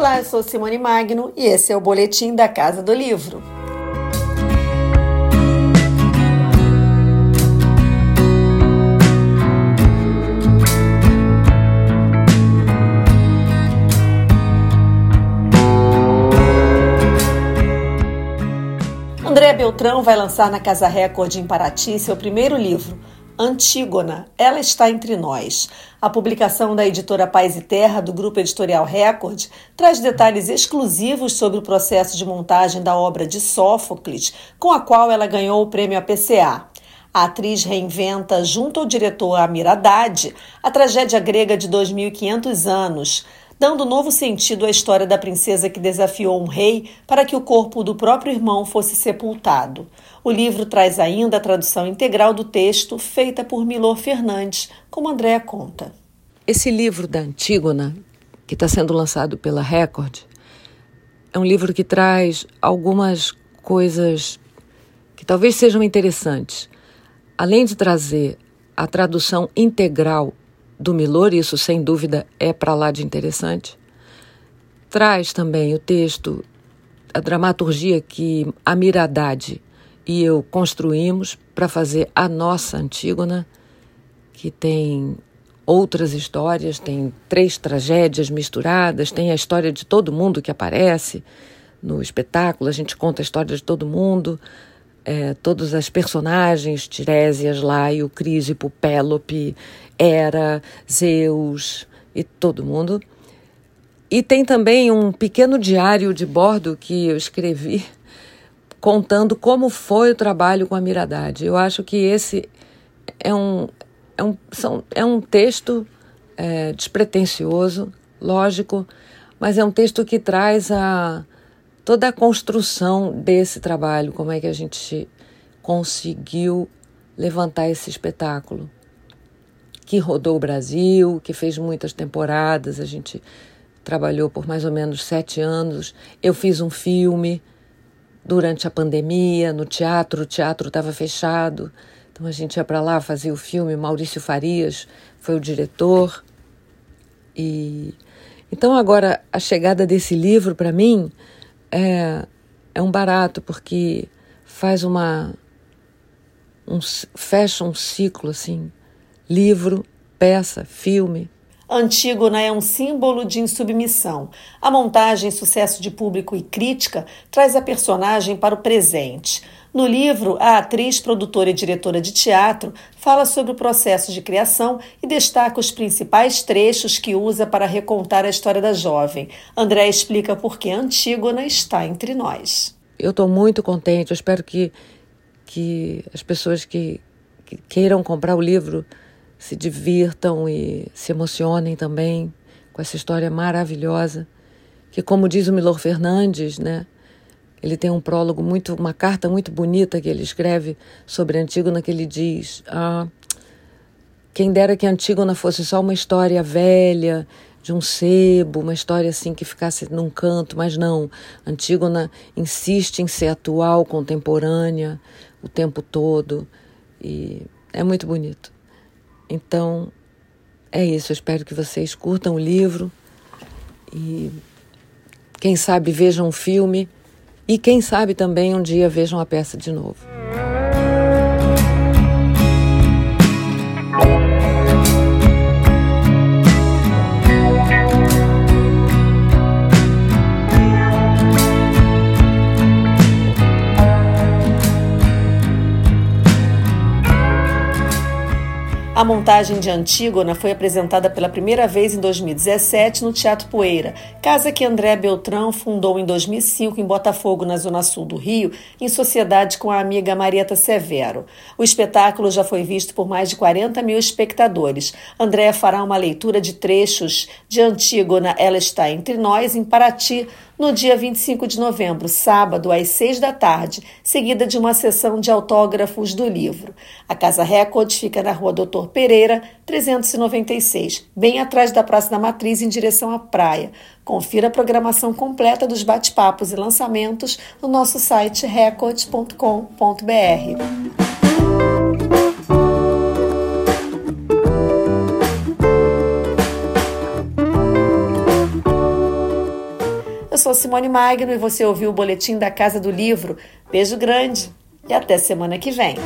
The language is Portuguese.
Olá, eu sou Simone Magno e esse é o Boletim da Casa do Livro. Andréa Beltrão vai lançar na Casa Record em Paraty seu primeiro livro, Antígona, Ela Está Entre Nós. A publicação da editora Paz e Terra, do Grupo Editorial Record, traz detalhes exclusivos sobre o processo de montagem da obra de Sófocles, com a qual ela ganhou o prêmio APCA. A atriz reinventa, junto ao diretor Amir Haddad, a tragédia grega de 2.500 anos, dando novo sentido à história da princesa que desafiou um rei para que o corpo do próprio irmão fosse sepultado. O livro traz ainda a tradução integral do texto, feita por Milor Fernandes, como Andréa conta. Esse livro da Antígona, que está sendo lançado pela Record, é um livro que traz algumas coisas que talvez sejam interessantes. Além de trazer a tradução integral do Milor, isso sem dúvida é para lá de interessante. Traz também o texto, a dramaturgia que a Haddad e eu construímos para fazer a nossa Antígona, que tem outras histórias, tem três tragédias misturadas, tem a história de todo mundo que aparece no espetáculo, a gente conta a história de todo mundo, é, todas as personagens, Tirésias, Laio, Crísipo, Pélope, Hera, Zeus e todo mundo. E tem também um pequeno diário de bordo que eu escrevi contando como foi o trabalho com a Miradade. Eu acho que esse é um, é um, são, é um texto é, despretensioso, lógico, mas é um texto que traz a, toda a construção desse trabalho, como é que a gente conseguiu levantar esse espetáculo que rodou o Brasil, que fez muitas temporadas, a gente trabalhou por mais ou menos sete anos. Eu fiz um filme durante a pandemia no teatro, o teatro estava fechado, então a gente ia para lá fazer o filme. Maurício Farias foi o diretor. E então agora a chegada desse livro para mim é, é um barato, porque faz uma. Um, fecha um ciclo assim: livro, peça, filme. Antígona é um símbolo de insubmissão. A montagem, sucesso de público e crítica, traz a personagem para o presente. No livro, a atriz, produtora e diretora de teatro fala sobre o processo de criação e destaca os principais trechos que usa para recontar a história da jovem. André explica por que Antígona está entre nós. Eu estou muito contente, eu espero que, que as pessoas que, que queiram comprar o livro se divirtam e se emocionem também com essa história maravilhosa, que como diz o Milor Fernandes, né, ele tem um prólogo muito, uma carta muito bonita que ele escreve sobre Antígona que ele diz: ah, quem dera que Antígona fosse só uma história velha de um sebo, uma história assim que ficasse num canto, mas não. Antígona insiste em ser atual, contemporânea, o tempo todo e é muito bonito. Então é isso. Eu espero que vocês curtam o livro e quem sabe vejam um filme e quem sabe também um dia vejam a peça de novo. A montagem de Antígona foi apresentada pela primeira vez em 2017 no Teatro Poeira, casa que André Beltrão fundou em 2005 em Botafogo, na zona sul do Rio, em sociedade com a amiga Marieta Severo. O espetáculo já foi visto por mais de 40 mil espectadores. André fará uma leitura de trechos de Antígona, Ela Está Entre Nós, em Paraty, no dia 25 de novembro, sábado, às seis da tarde, seguida de uma sessão de autógrafos do livro. A Casa Record fica na rua Doutor Pereira, 396, bem atrás da Praça da Matriz, em direção à praia. Confira a programação completa dos bate-papos e lançamentos no nosso site record.com.br. sou Simone Magno e você ouviu o boletim da Casa do Livro. Beijo grande e até semana que vem.